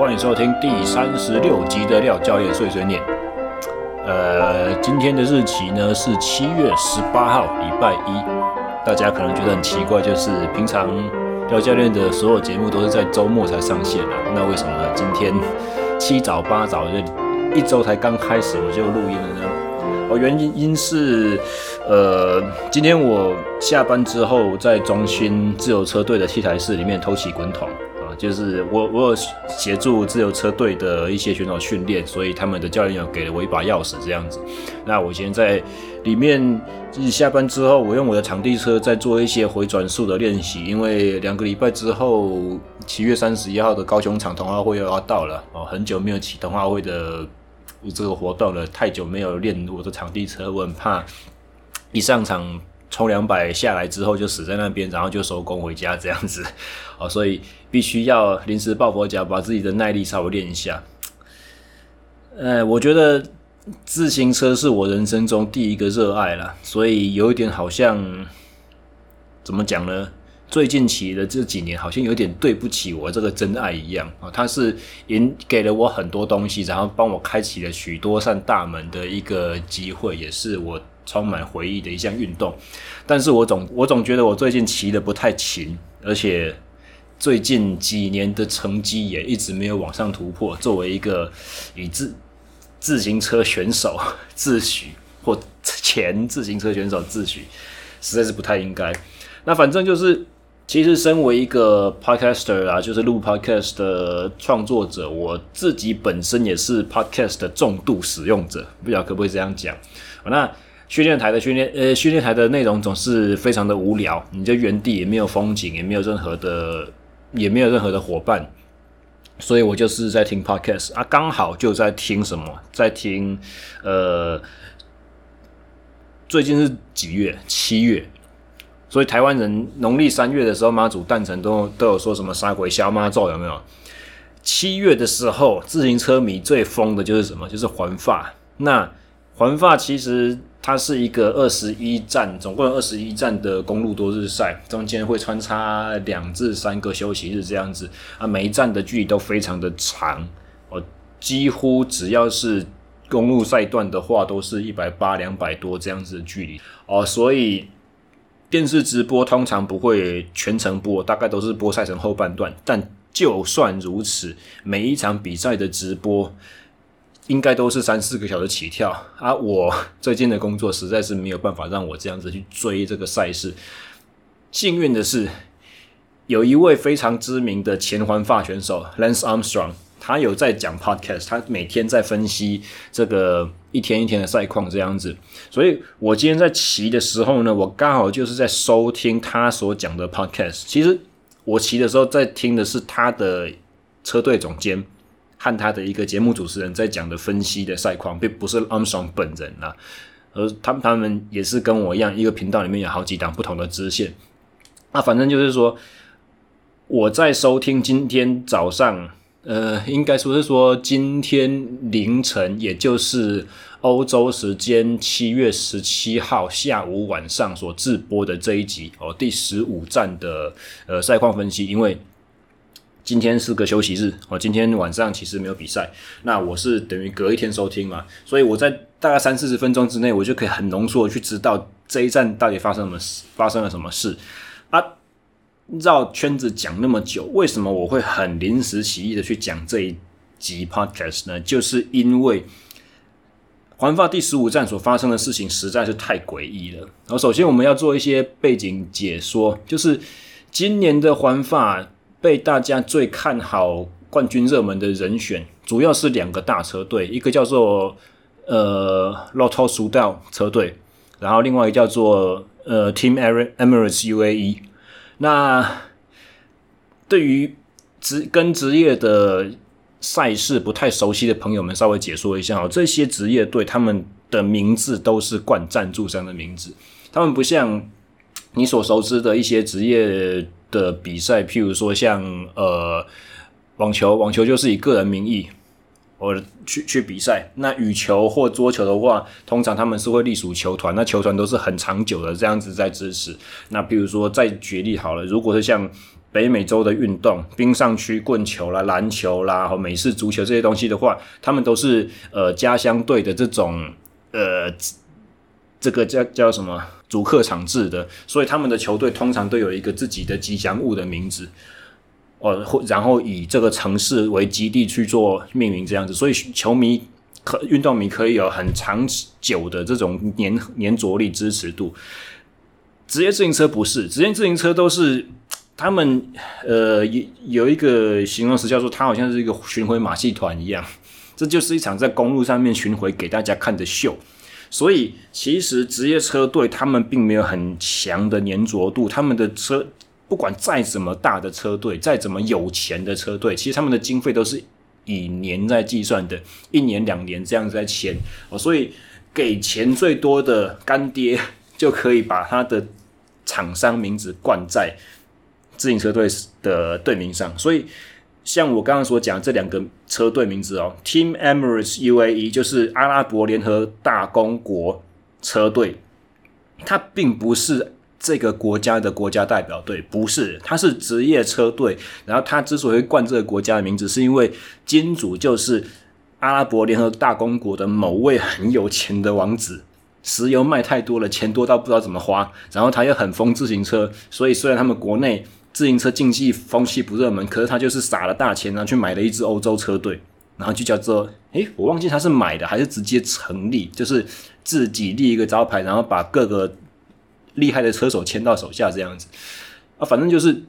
欢迎收听第三十六集的廖教练碎碎念。呃，今天的日期呢是七月十八号，礼拜一。大家可能觉得很奇怪，就是平常廖教练的所有节目都是在周末才上线啊，那为什么今天七早八早就一周才刚开始我就录音了呢？哦，原因因是，呃，今天我下班之后在中心自由车队的 T 台室里面偷骑滚筒，就是我我有协助自由车队的一些选手训练，所以他们的教练有给了我一把钥匙这样子。那我现在在里面，就是下班之后，我用我的场地车在做一些回转速的练习，因为两个礼拜之后，七月三十一号的高雄场童话会又要到了哦，很久没有骑童话会的。这个活动了，太久没有练我的场地车，我很怕一上场冲两百下来之后就死在那边，然后就收工回家这样子，哦，所以必须要临时抱佛脚，把自己的耐力稍微练一下。呃，我觉得自行车是我人生中第一个热爱了，所以有一点好像怎么讲呢？最近骑的这几年，好像有点对不起我这个真爱一样啊！它是赢给了我很多东西，然后帮我开启了许多扇大门的一个机会，也是我充满回忆的一项运动。但是我总我总觉得我最近骑得不太勤，而且最近几年的成绩也一直没有往上突破。作为一个以自自行车选手 自诩或前自行车选手自诩，实在是不太应该。那反正就是。其实，身为一个 podcaster 啊，就是录 podcast 的创作者，我自己本身也是 podcast 的重度使用者，不知道可不可以这样讲？那训练台的训练，呃，训练台的内容总是非常的无聊，你在原地也没有风景，也没有任何的，也没有任何的伙伴，所以我就是在听 podcast 啊，刚好就在听什么，在听，呃，最近是几月？七月。所以台湾人农历三月的时候，妈祖诞辰都都有说什么杀鬼消妈咒有没有？七月的时候，自行车迷最疯的就是什么？就是环法。那环法其实它是一个二十一站，总共有二十一站的公路多日赛，中间会穿插两至三个休息日这样子啊。每一站的距离都非常的长，哦，几乎只要是公路赛段的话，都是一百八、两百多这样子的距离哦，所以。电视直播通常不会全程播，大概都是播赛程后半段。但就算如此，每一场比赛的直播应该都是三四个小时起跳。啊、我 最近的工作实在是没有办法让我这样子去追这个赛事。幸运的是，有一位非常知名的前环法选手 Lance Armstrong。他有在讲 podcast，他每天在分析这个一天一天的赛况这样子，所以我今天在骑的时候呢，我刚好就是在收听他所讲的 podcast。其实我骑的时候在听的是他的车队总监和他的一个节目主持人在讲的分析的赛况，并不是 Armstrong 本人啊。而他们他们也是跟我一样，一个频道里面有好几档不同的支线。那反正就是说，我在收听今天早上。呃，应该说是说今天凌晨，也就是欧洲时间七月十七号下午晚上所直播的这一集哦，第十五站的呃赛况分析。因为今天是个休息日我，今天晚上其实没有比赛，那我是等于隔一天收听嘛，所以我在大概三四十分钟之内，我就可以很浓缩的去知道这一站到底发生什么，发生了什么事啊。绕圈子讲那么久，为什么我会很临时起意的去讲这一集 podcast 呢？就是因为环法第十五站所发生的事情实在是太诡异了。然后，首先我们要做一些背景解说，就是今年的环法被大家最看好冠军热门的人选，主要是两个大车队，一个叫做呃 Lotto s u d a l 车队，然后另外一个叫做呃 Team Emirates UAE。那对于职跟职业的赛事不太熟悉的朋友们，稍微解说一下哦。这些职业队他们的名字都是冠赞助商的名字，他们不像你所熟知的一些职业的比赛，譬如说像呃网球，网球就是以个人名义。我去去比赛，那羽球或桌球的话，通常他们是会隶属球团，那球团都是很长久的这样子在支持。那比如说再举例好了，如果是像北美洲的运动，冰上曲棍球啦、篮球啦和美式足球这些东西的话，他们都是呃家乡队的这种呃这个叫叫什么主客场制的，所以他们的球队通常都有一个自己的吉祥物的名字哦，然后以这个城市为基地去做命名这样子，所以球迷可运动迷可以有很长久的这种粘粘着力支持度。职业自行车不是，职业自行车都是。他们呃有有一个形容词叫做，它好像是一个巡回马戏团一样，这就是一场在公路上面巡回给大家看的秀。所以其实职业车队他们并没有很强的粘着度，他们的车不管再怎么大的车队，再怎么有钱的车队，其实他们的经费都是以年在计算的，一年两年这样子在签哦。所以给钱最多的干爹就可以把他的厂商名字冠在。自行车队的队名上，所以像我刚刚所讲这两个车队名字哦，Team Emirates UAE 就是阿拉伯联合大公国车队，它并不是这个国家的国家代表队，不是，它是职业车队。然后它之所以冠这个国家的名字，是因为金主就是阿拉伯联合大公国的某位很有钱的王子，石油卖太多了，钱多到不知道怎么花，然后他又很疯自行车，所以虽然他们国内自行车竞技风气不热门，可是他就是撒了大钱，然后去买了一支欧洲车队，然后就叫做，诶，我忘记他是买的还是直接成立，就是自己立一个招牌，然后把各个厉害的车手签到手下这样子。啊，反正就是，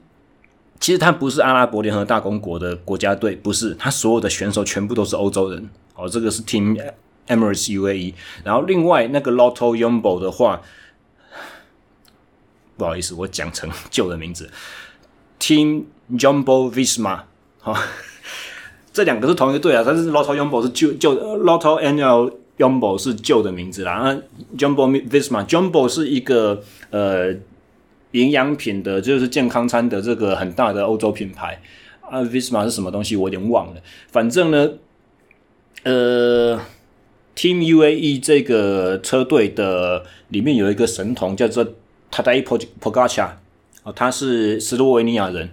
其实他不是阿拉伯联合大公国的国家队，不是，他所有的选手全部都是欧洲人，哦，这个是 Team Emirates UAE，然后另外那个 Lotto Yumbo 的话，不好意思，我讲成旧的名字。Team Jumbo Visma，好、哦，这两个是同一个队啊，但是 Lotto Jumbo 是旧旧 Lotto NL Jumbo 是旧的名字啦。啊 Jumbo Visma Jumbo 是一个呃营养品的，就是健康餐的这个很大的欧洲品牌啊。Visma 是什么东西？我有点忘了。反正呢，呃，Team UAE 这个车队的里面有一个神童叫做 Tadej p o g a c a 哦，他是斯洛维尼亚人。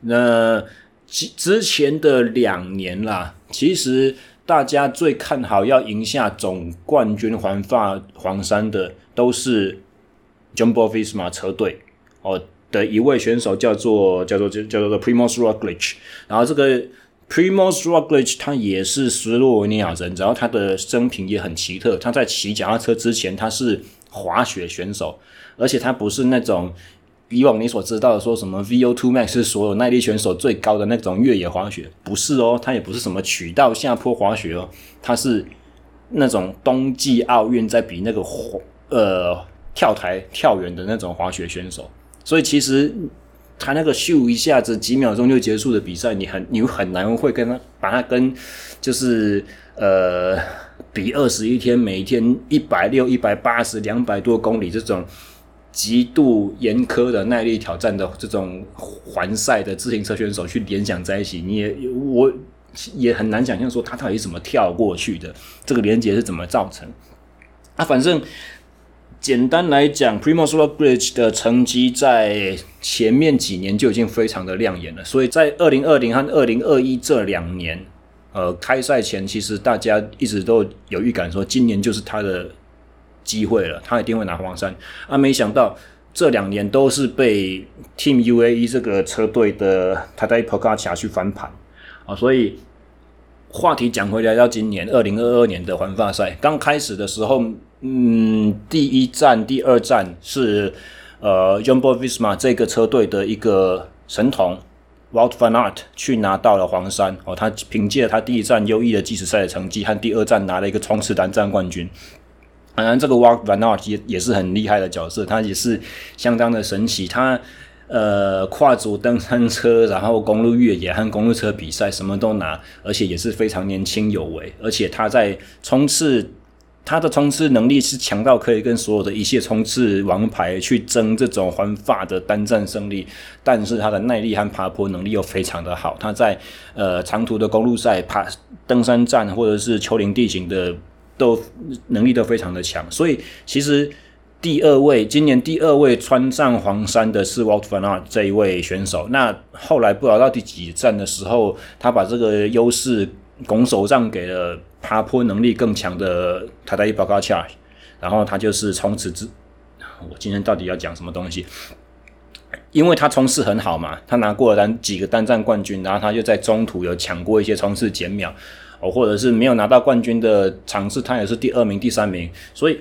那之之前的两年啦，其实大家最看好要赢下总冠军环法黄衫的，都是 Jumbo Visma 车队哦的一位选手叫，叫做叫做叫叫做 Primoz Roglic。然后这个 Primoz Roglic 他也是斯洛维尼亚人，然后他的生平也很奇特。他在骑脚踏车之前，他是滑雪选手，而且他不是那种。以往你所知道的说什么 VO2 Max 是所有耐力选手最高的那种越野滑雪，不是哦，它也不是什么渠道下坡滑雪哦，它是那种冬季奥运在比那个滑呃跳台跳远的那种滑雪选手，所以其实他那个咻一下子几秒钟就结束的比赛，你很你很难会跟他把它跟就是呃比二十一天每天一百六一百八十两百多公里这种。极度严苛的耐力挑战的这种环赛的自行车选手去联想在一起，你也我也很难想象说他到底是怎么跳过去的，这个连接是怎么造成？啊，反正简单来讲，Primoz Roglic 的成绩在前面几年就已经非常的亮眼了，所以在二零二零和二零二一这两年，呃，开赛前其实大家一直都有预感说今年就是他的。机会了，他一定会拿黄山啊！没想到这两年都是被 Team UAE 这个车队的 Tadej Pogačar 去翻盘啊！所以话题讲回来，到今年二零二二年的环法赛刚开始的时候，嗯，第一站、第二站是呃 Jumbo Visma 这个车队的一个神童 Wout Van Art 去拿到了黄山哦，他凭借他第一站优异的计时赛的成绩和第二站拿了一个冲刺单站冠军。当然，这个 Wout van Aert 也也是很厉害的角色，他也是相当的神奇。他呃，跨足登山车，然后公路越野和公路车比赛什么都拿，而且也是非常年轻有为。而且他在冲刺，他的冲刺能力是强到可以跟所有的一切冲刺王牌去争这种环法的单站胜利。但是他的耐力和爬坡能力又非常的好。他在呃长途的公路赛、爬登山站或者是丘陵地形的。都能力都非常的强，所以其实第二位，今年第二位穿上黄衫的是 Walt van Aert 这一位选手。那后来不知道到第几站的时候，他把这个优势拱手让给了爬坡能力更强的 Tadej Pogačar，然后他就是从此之，我今天到底要讲什么东西？因为他冲刺很好嘛，他拿过了单几个单站冠军，然后他就在中途有抢过一些冲刺减秒，或者是没有拿到冠军的场次，他也是第二名、第三名。所以，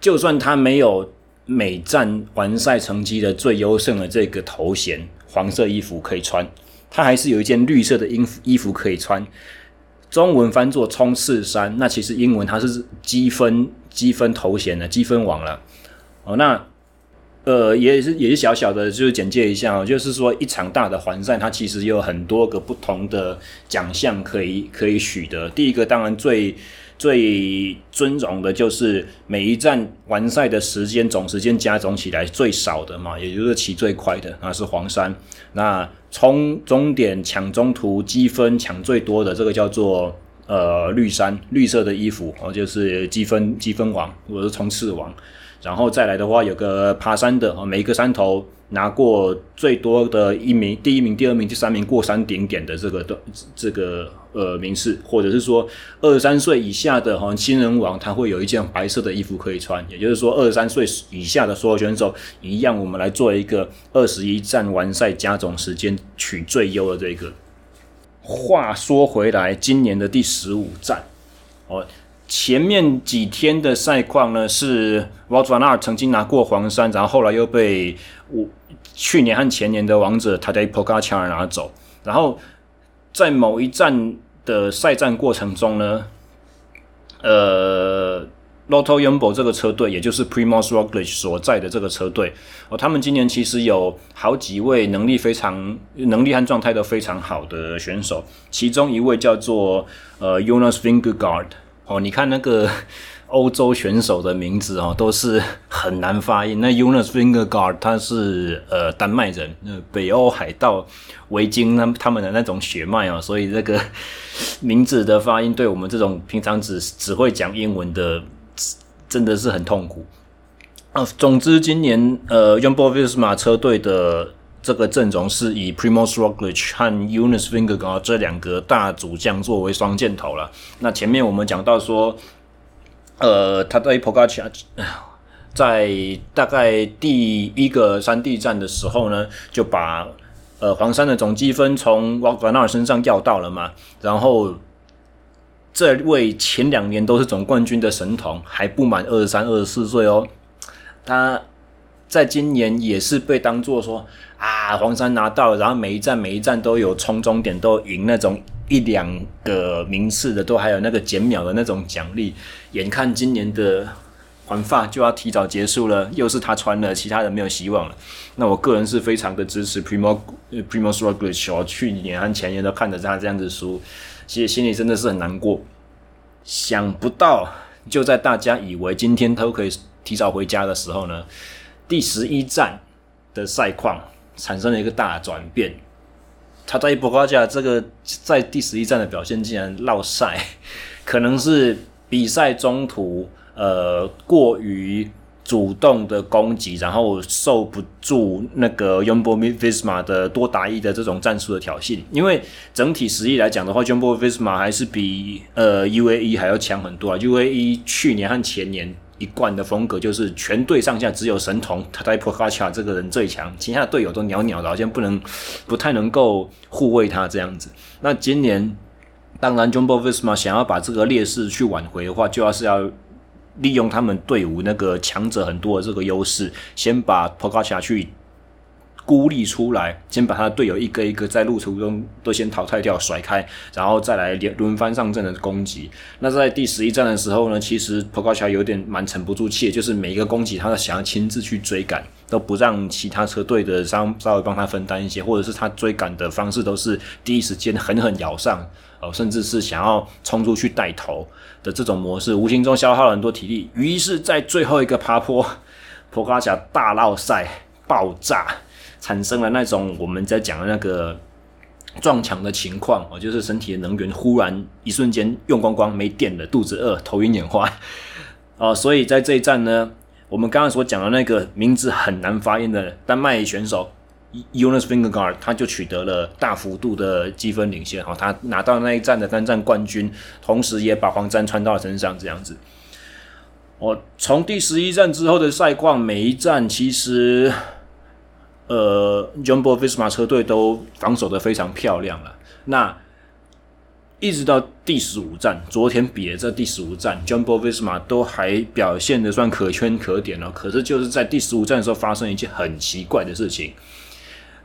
就算他没有每站完赛成绩的最优胜的这个头衔，黄色衣服可以穿，他还是有一件绿色的衣服衣服可以穿。中文翻作冲刺衫，那其实英文它是积分积分头衔的积分王了。哦，那。呃，也是也是小小的，就是简介一下哦，就是说一场大的环赛，它其实有很多个不同的奖项可以可以取得。第一个当然最最尊荣的就是每一站完赛的时间总时间加总起来最少的嘛，也就是骑最快的，那是黄衫。那冲终点抢中途积分抢最多的这个叫做呃绿衫，绿色的衣服哦，就是积分积分王或者冲刺王。然后再来的话，有个爬山的啊，每一个山头拿过最多的一名，第一名、第二名、第三名过山顶点的这个的这个呃名次，或者是说二十三岁以下的哈新人王，他会有一件白色的衣服可以穿。也就是说，二十三岁以下的所有选手一样，我们来做一个二十一站完赛加总时间取最优的这个。话说回来，今年的第十五站哦。前面几天的赛况呢，是 Wout van Aert 曾经拿过黄衫，然后后来又被我去年和前年的王者 Tadej Pogačar 拿走。然后在某一站的赛战过程中呢，呃，Lotto Yumbo 这个车队，也就是 Primoz Roglic 所在的这个车队，哦，他们今年其实有好几位能力非常、能力和状态都非常好的选手，其中一位叫做呃 Jonas Vingegaard。哦，你看那个 欧洲选手的名字哦，都是很难发音。那 Jonas Vingegaard 他是呃丹麦人，呃北欧海盗维京他他们的那种血脉哦，所以这个 名字的发音对我们这种平常只只会讲英文的，真的是很痛苦。啊，总之今年呃 Jumbo-Visma 车队的。这个阵容是以 Primoz Roglic 和 Jonas v i n g e r g a r 这两个大主将作为双箭头了。那前面我们讲到说，呃，他在 Podgaj 在大概第一个山地战的时候呢，就把呃黄山的总积分从 Wout van Aert 身上要到了嘛。然后这位前两年都是总冠军的神童，还不满二十三、二十四岁哦，他。在今年也是被当做说啊，黄山拿到，然后每一站每一站都有冲终点，都赢那种一两个名次的，都还有那个减秒的那种奖励。眼看今年的环法就要提早结束了，又是他穿了，其他人没有希望了。那我个人是非常的支持 Primoz Primoz Roglic，去年和前年都看着他这样子输，其实心里真的是很难过。想不到就在大家以为今天都可以提早回家的时候呢。第十一站的赛况产生了一个大转变，他在博格加这个在第十一站的表现竟然落赛，可能是比赛中途呃过于主动的攻击，然后受不住那个 Jumbo Visma 的多打一的这种战术的挑衅，因为整体实力来讲的话，Jumbo Visma 还是比呃 UAE 还要强很多啊，UAE 去年和前年。一贯的风格就是全队上下只有神童 Tadej Pogačar 这个人最强，其他队友都袅袅的，好像不能不太能够护卫他这样子。那今年当然 Jumbo Visma 想要把这个劣势去挽回的话，就要是要利用他们队伍那个强者很多的这个优势，先把 p o k a c h a 去。孤立出来，先把他队友一个一个在路途中都先淘汰掉、甩开，然后再来连轮番上阵的攻击。那在第十一站的时候呢，其实坡高桥有点蛮沉不住气，就是每一个攻击他都想要亲自去追赶，都不让其他车队的稍稍微帮他分担一些，或者是他追赶的方式都是第一时间狠狠咬上，呃，甚至是想要冲出去带头的这种模式，无形中消耗了很多体力。于是，在最后一个爬坡坡高桥大绕赛爆炸。产生了那种我们在讲的那个撞墙的情况哦，就是身体的能源忽然一瞬间用光光，没电了，肚子饿，头晕眼花 哦，所以在这一站呢，我们刚刚所讲的那个名字很难发音的丹麦选手 Jonas Fingergard，他就取得了大幅度的积分领先，哈，他拿到那一站的单站冠军，同时也把黄衫穿到了身上，这样子。哦，从第十一站之后的赛况，每一站其实，呃，Jumbo-Visma 车队都防守的非常漂亮了。那一直到第十五站，昨天比的这第十五站，Jumbo-Visma 都还表现的算可圈可点了。可是就是在第十五站的时候，发生一件很奇怪的事情。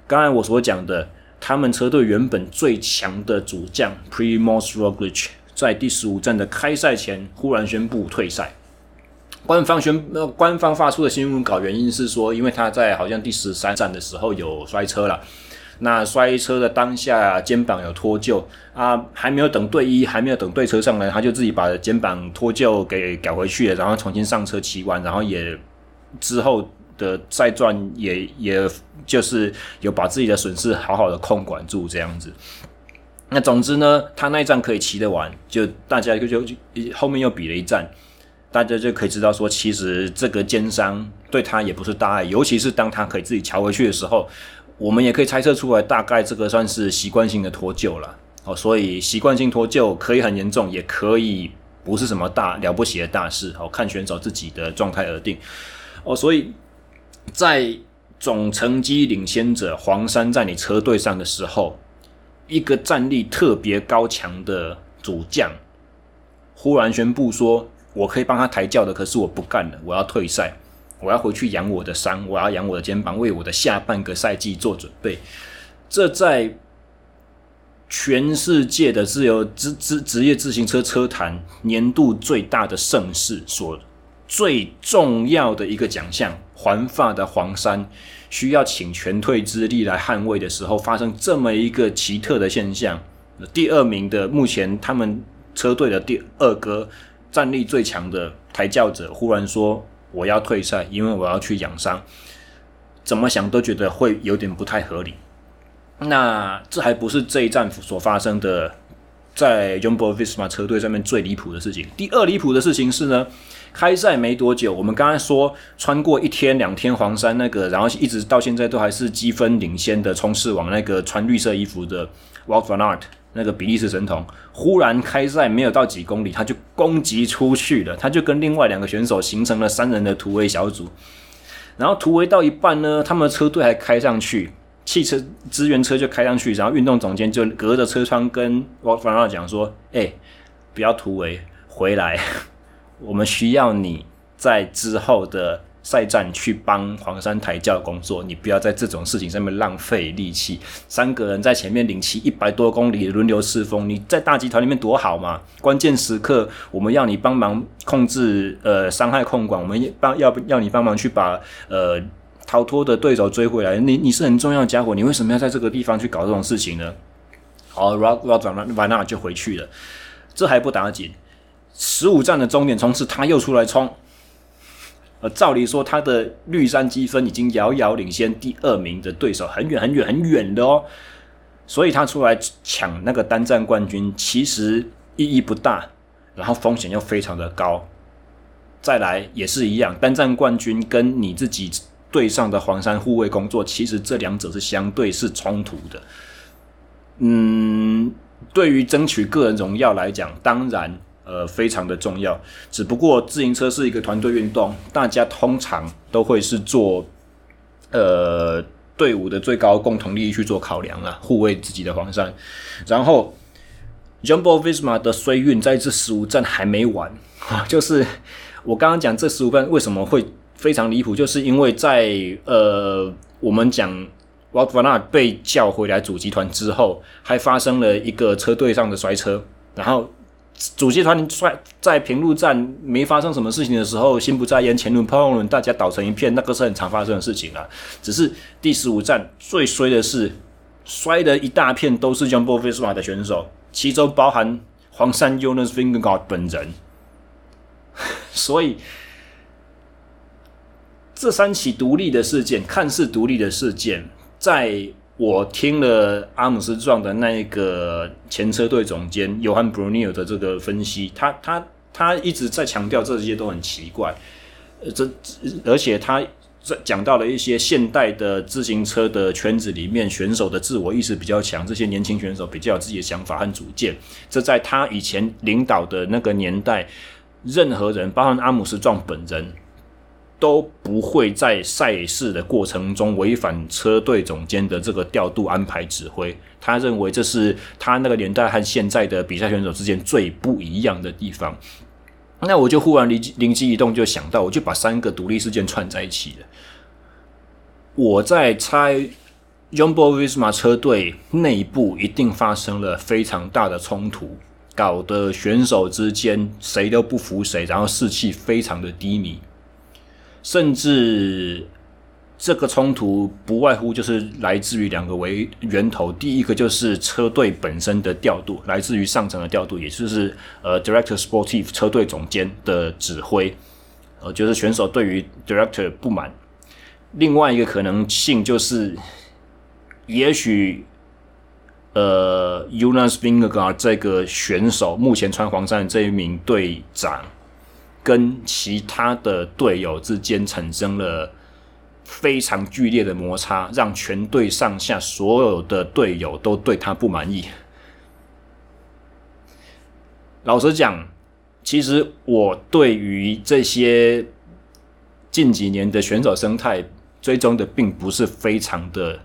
刚才我所讲的，他们车队原本最强的主将 Primož Roglič 在第十五站的开赛前忽然宣布退赛。官方宣呃，官方发出的新闻稿原因是说，因为他在好像第十三站的时候有摔车了。那摔车的当下，肩膀有脱臼啊，还没有等队医，还没有等队车上来，他就自己把肩膀脱臼给改回去了，然后重新上车骑完，然后也之后的赛段也也就是有把自己的损失好好的控管住这样子。那总之呢，他那一站可以骑得完，就大家就就后面又比了一站，大家就可以知道说，其实这个肩伤对他也不是大碍，尤其是当他可以自己乔回去的时候。我们也可以猜测出来，大概这个算是习惯性的脱臼了哦，所以习惯性脱臼可以很严重，也可以不是什么大了不起的大事哦，看选手自己的状态而定哦。所以在总成绩领先者黄山在你车队上的时候，一个战力特别高强的主将忽然宣布说：“我可以帮他抬轿的，可是我不干了，我要退赛。”我要回去养我的伤，我要养我的肩膀，为我的下半个赛季做准备。这在全世界的自由职职职业自行车车坛年度最大的盛事，所最重要的一个奖项——环法的黄衫，需要请全退之力来捍卫的时候，发生这么一个奇特的现象。第二名的目前他们车队的第二哥，战力最强的抬轿者，忽然说。我要退赛，因为我要去养伤。怎么想都觉得会有点不太合理。那这还不是这一站所发生的，在 Jumbo-Visma 车队上面最离谱的事情。第二离谱的事情是呢，开赛没多久，我们刚才说穿过一天两天黄山那个，然后一直到现在都还是积分领先的冲刺王那个穿绿色衣服的 Wout van Aert。那个比利时神童忽然开赛没有到几公里，他就攻击出去了，他就跟另外两个选手形成了三人的突围小组。然后突围到一半呢，他们的车队还开上去，汽车支援车就开上去，然后运动总监就隔着车窗跟 Wout van Aert 讲说：“哎、不要突围，回来，我们需要你在之后的。”赛站去帮黄山抬轿工作，你不要在这种事情上面浪费力气。三个人在前面领骑一百多公里轮流侍风，你在大集团里面多好嘛！关键时刻我们要你帮忙控制呃伤害控管，我们帮要要你帮忙去把呃逃脱的对手追回来。你你是很重要的家伙，你为什么要在这个地方去搞这种事情呢？好，Wout van Aert 就回去了。这还不打紧，十五站的终点冲刺，他又出来冲。照理说，他的绿衫积分已经遥遥领先第二名的对手很远很远很远的哦，所以他出来抢那个单站冠军，其实意义不大，然后风险又非常的高。再来也是一样，单站冠军跟你自己队上的黄山护卫工作，其实这两者是相对是冲突的。嗯，对于争取个人荣耀来讲，当然。呃，非常的重要。只不过自行车是一个团队运动，大家通常都会是做呃队伍的最高共同利益去做考量了，护卫自己的黄山。然后，Jumbo-Visma 的衰运在这十五站还没完，就是我刚刚讲这十五站为什么会非常离谱，就是因为在呃我们讲 Wout van Aert 被叫回来主集团之后，还发生了一个车队上的摔车，然后。主集团摔在平路站没发生什么事情的时候，心不在焉，前轮碰后轮，大家倒成一片，那个是很常发生的事情啊。只是第十五站最衰的是，摔的一大片都是 Jumbo-Visma 的选手，其中包含黄山 Jonas Vingegaard 本人。所以这三起独立的事件，看似独立的事件，在。我听了阿姆斯壮的那一个前车队总监尤汉·布鲁尼尔的这个分析，他他他一直在强调这些都很奇怪。呃这而且他这讲到了一些现代的自行车的圈子里面，选手的自我意识比较强，这些年轻选手比较有自己的想法和主见。这在他以前领导的那个年代，任何人，包括阿姆斯壮本人。都不会在赛事的过程中违反车队总监的这个调度安排指挥。他认为这是他那个年代和现在的比赛选手之间最不一样的地方。那我就忽然灵灵机一动，就想到，我就把三个独立事件串在一起了。我在猜，Jumbo-Visma 车队内部一定发生了非常大的冲突，搞得选手之间谁都不服谁，然后士气非常的低迷。甚至这个冲突不外乎就是来自于两个为源头，第一个就是车队本身的调度，来自于上层的调度，也就是呃，Director Sportive 车队总监的指挥，呃，就是选手对于 Director 不满。另外一个可能性就是，也许呃，Unas Vingegaard 这个选手目前穿黄衫的这一名队长。跟其他的队友之间产生了非常剧烈的摩擦，让全队上下所有的队友都对他不满意。老实讲，其实我对于这些近几年的选手生态追踪的并不是非常的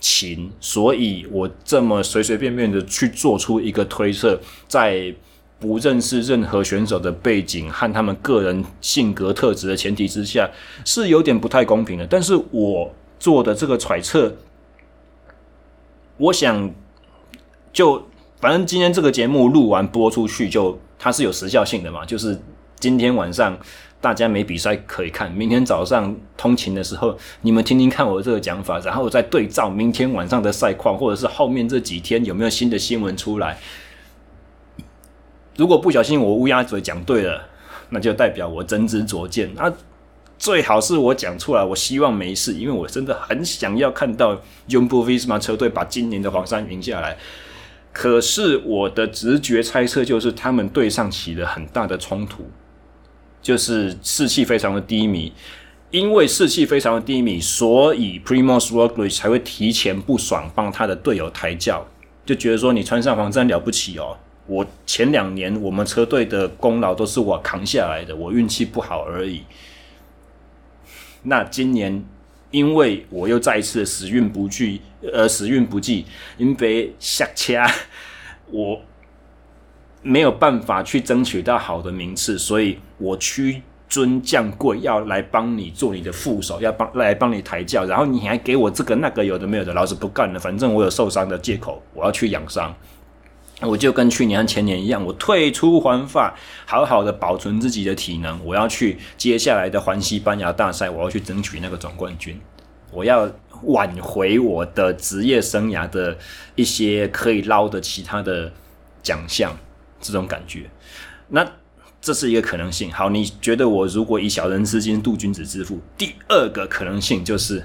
勤，所以我这么随随便便的去做出一个推测，在。不认识任何选手的背景和他们个人性格特质的前提之下，是有点不太公平的。但是我做的这个揣测，我想就反正今天这个节目录完播出去就，它是有时效性的嘛。就是今天晚上大家没比赛可以看，明天早上通勤的时候，你们听听看我这个讲法，然后再对照明天晚上的赛况，或者是后面这几天有没有新的新闻出来。如果不小心我乌鸦嘴讲对了，那就代表我真知灼见。那最好是我讲出来，我希望没事，因为我真的很想要看到 Jumbo-Visma 车队把今年的黄衫赢下来。可是我的直觉猜测就是，他们队上起了很大的冲突，就是士气非常的低迷。因为士气非常的低迷，所以 Primoz Roglic 才会提前不爽，帮他的队友抬轿，就觉得说你穿上黄衫了不起哦。我前两年我们车队的功劳都是我扛下来的，我运气不好而已。那今年因为我又再一次时运不济，呃，时运不济，因为下掐，我没有办法去争取到好的名次，所以我屈尊降贵，要来帮你做你的副手，要帮来帮你抬轿，然后你还给我这个那个有的没有的，老子不干了，反正我有受伤的借口，我要去养伤。我就跟去年和前年一样，我退出环法，好好的保存自己的体能。我要去接下来的环西班牙大赛，我要去争取那个总冠军。我要挽回我的职业生涯的一些可以捞的其他的奖项，这种感觉。那这是一个可能性。好，你觉得我如果以小人之心度君子之腹？第二个可能性就是。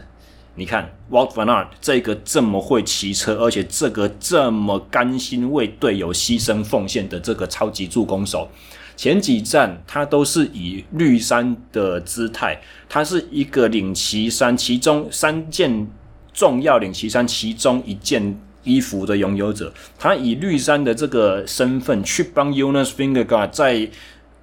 你看 w a l t van Aert 这个这么会骑车，而且这个这么甘心为队友牺牲奉献的这个超级助攻手，前几站他都是以绿衫的姿态，他是一个领骑衫，其中三件重要领骑衫其中一件衣服的拥有者，他以绿衫的这个身份去帮 Jonas Fingerguard 在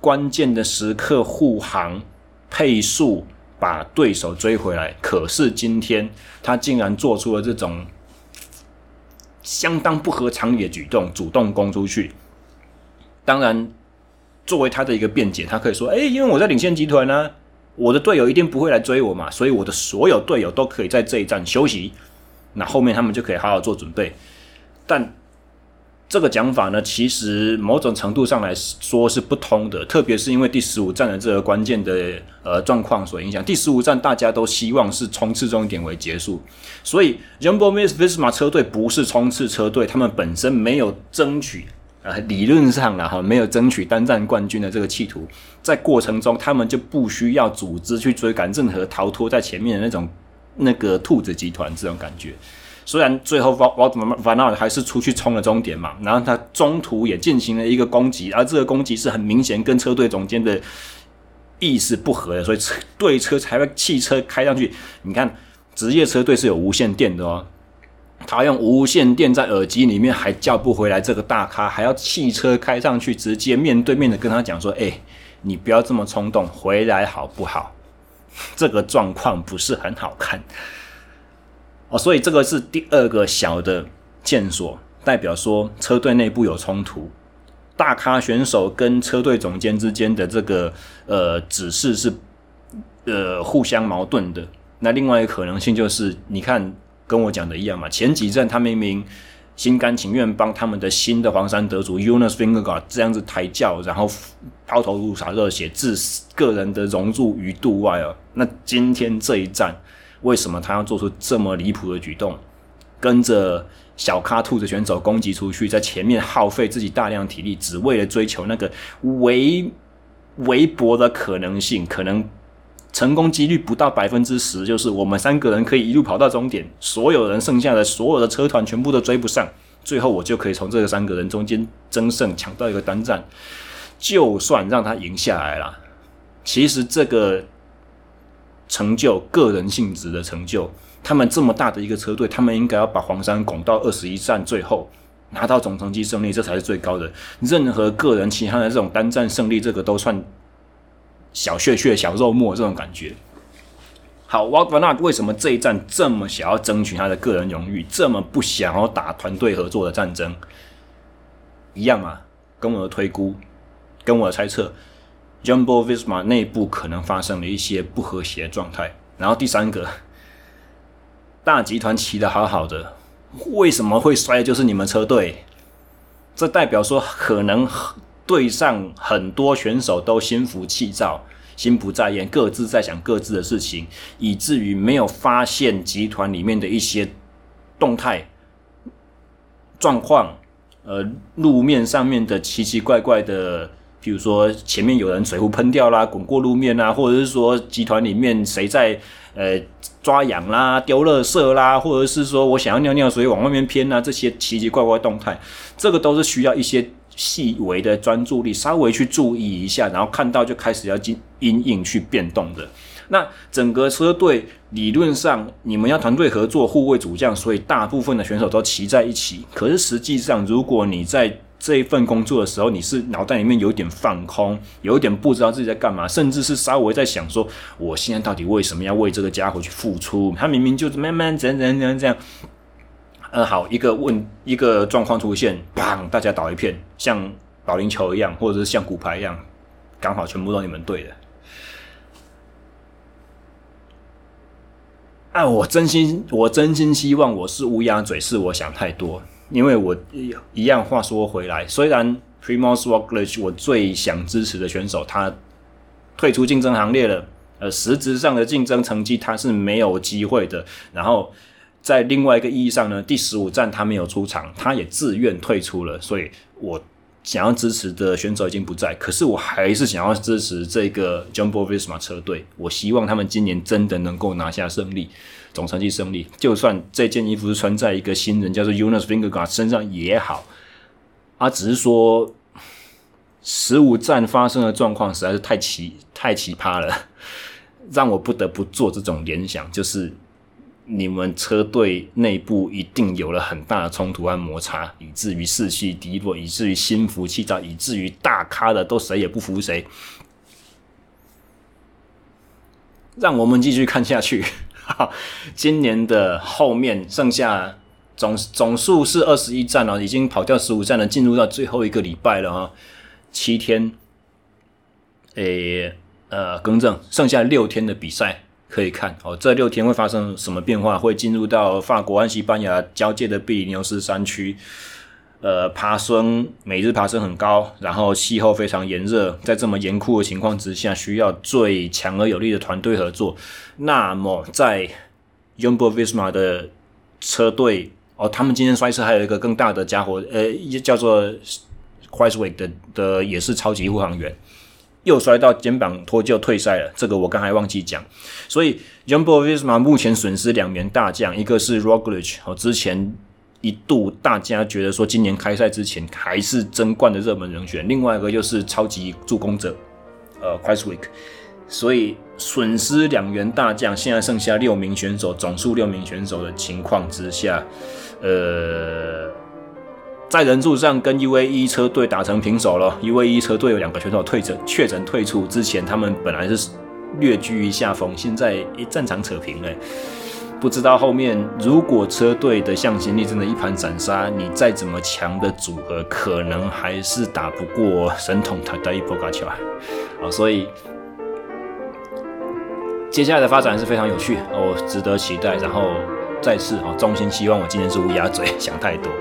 关键的时刻护航配速。把对手追回来，可是今天他竟然做出了这种相当不合常理的举动，主动攻出去。当然，作为他的一个辩解，他可以说：“哎，因为我在领先集团呢、我的队友一定不会来追我嘛，所以我的所有队友都可以在这一站休息，那后面他们就可以好好做准备。”但这个讲法呢，其实某种程度上来说是不通的，特别是因为第十五站的这个关键的呃状况所影响。第十五站大家都希望是冲刺终点为结束，所以 Jumbo-Visma 车队不是冲刺车队，他们本身没有争取呃理论上啦哈没有争取单站冠军的这个企图，在过程中他们就不需要组织去追赶任何逃脱在前面的那种那个兔子集团这种感觉。虽然最后 Wout van Aert 还是出去冲了终点嘛，然后他中途也进行了一个攻击，而这个攻击是很明显跟车队总监的意识不合的，所以车对车才会汽车开上去。你看，职业车队是有无线电的哦，他用无线电在耳机里面还叫不回来这个大咖，还要汽车开上去直接面对面的跟他讲说：“哎，你不要这么冲动，回来好不好？”这个状况不是很好看哦，所以这个是第二个小的线索，代表说车队内部有冲突。大咖选手跟车队总监之间的这个呃指示是呃互相矛盾的。那另外一个可能性就是，你看跟我讲的一样嘛，前几站他明明心甘情愿帮他们的新的黄山得主 Jonas Vingegaard 这样子抬轿，然后抛头颅洒热血，置个人的荣辱于度外啊。那今天这一站，为什么他要做出这么离谱的举动，跟着？小咖兔子选手攻击出去，在前面耗费自己大量体力，只为了追求那个微微薄的可能性，可能成功几率不到百分之十，就是我们三个人可以一路跑到终点，所有人剩下的所有的车团全部都追不上，最后我就可以从这个三个人中间争胜，抢到一个单站，就算让他赢下来了，其实这个成就个人性质的成就。他们这么大的一个车队，他们应该要把黄山拱到二十一站，最后拿到总成绩胜利，这才是最高的。任何个人其他的这种单站胜利，这个都算小血血、小肉末这种感觉。好，Wout e r n a 为什么这一站这么想要争取他的个人荣誉，这么不想要打团队合作的战争？一样嘛，跟我的推估，跟我的猜测，Jumbo Visma 内部可能发生了一些不和谐状态。然后第三个。大集团骑的好好的，为什么会摔？就是你们车队，这代表说可能队上很多选手都心浮气躁、心不在焉，各自在想各自的事情，以至于没有发现集团里面的一些动态状况。呃，路面上面的奇奇怪怪的。比如说前面有人水壶喷掉啦，滚过路面啦，或者是说集团里面谁在呃抓痒啦、丢垃圾啦，或者是说我想要尿尿，所以往外面偏啊，这些奇奇怪怪动态，这个都是需要一些细微的专注力，稍微去注意一下，然后看到就开始要进阴影去变动的。那整个车队理论上你们要团队合作、护卫主将，所以大部分的选手都骑在一起。可是实际上，如果你在这一份工作的时候，你是脑袋里面有点放空，有一点不知道自己在干嘛，甚至是稍微在想说，我现在到底为什么要为这个家伙去付出？他明明就是慢慢怎样怎样怎样这样。嗯，好，一个问一个状况出现，砰，大家倒一片，像保龄球一样，或者是像骨牌一样，刚好全部都你们对的。啊，我真心，我真心希望我是乌鸦嘴，是我想太多。因为我一样话说回来，虽然 Primoz Roglic 我最想支持的选手他退出竞争行列了，呃，实质上的竞争成绩他是没有机会的。然后在另外一个意义上呢，第十五站他没有出场，他也自愿退出了。所以我想要支持的选手已经不在，可是我还是想要支持这个 Jumbo Visma 车队。我希望他们今年真的能够拿下胜利。总成绩胜利，就算这件衣服是穿在一个新人叫做 Jonas VINEGAR 身上也好，啊，只是说十五站发生的状况实在是太奇太奇葩了，让我不得不做这种联想，就是你们车队内部一定有了很大的冲突和摩擦，以至于士气低落，以至于心浮气躁，以至于大咖的都谁也不服谁，让我们继续看下去。今年的后面剩下总总数是二十一站了，已经跑掉十五站了，进入到最后一个礼拜了啊，七天，诶，呃，更正，剩下六天的比赛可以看哦，这六天会发生什么变化？会进入到法国和西班牙交界的比利牛斯山区。呃，爬升，每日爬升很高，然后气候非常炎热，在这么严酷的情况之下，需要最强而有力的团队合作。那么，在 Jumbo Visma 的车队哦，他们今天摔车还有一个更大的家伙，呃，叫做 Kruijswijk 的的也是超级护航员，又摔到肩膀脱臼退赛了。这个我刚才忘记讲。所以 Jumbo Visma 目前损失两名大将，一个是 Roglic 哦，之前。一度大家觉得说今年开赛之前还是争冠的热门人选，另外一个就是超级助攻者，呃，Kruijswijk 所以损失两员大将，现在剩下六名选手，总数六名选手的情况之下，呃，在人数上跟 UAE 车队打成平手了。UAE 车队有两个选手退诊确诊退出，之前他们本来是略居于下风，现在一战场扯平了。不知道后面如果车队的向心力真的一盘散沙，你再怎么强的组合，可能还是打不过神童塔达伊波嘎乔啊！所以接下来的发展是非常有趣，我值得期待。然后再次啊，衷心希望我今天是乌鸦嘴，想太多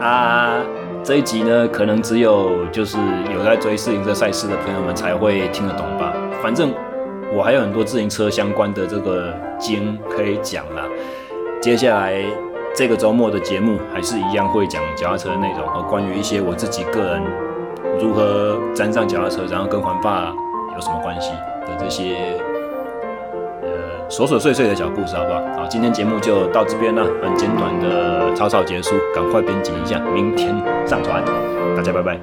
啊！这一集呢，可能只有就是有在追自行车赛事的朋友们才会听得懂吧，反正。我还有很多自行车相关的这个经可以讲啦。接下来这个周末的节目还是一样会讲脚踏车内容和关于一些我自己个人如何沾上脚踏车，然后跟环法有什么关系的这些呃琐琐碎碎的小故事，好不好？好，今天节目就到这边了，很简短的草草结束，赶快编辑一下，明天上传，大家拜拜。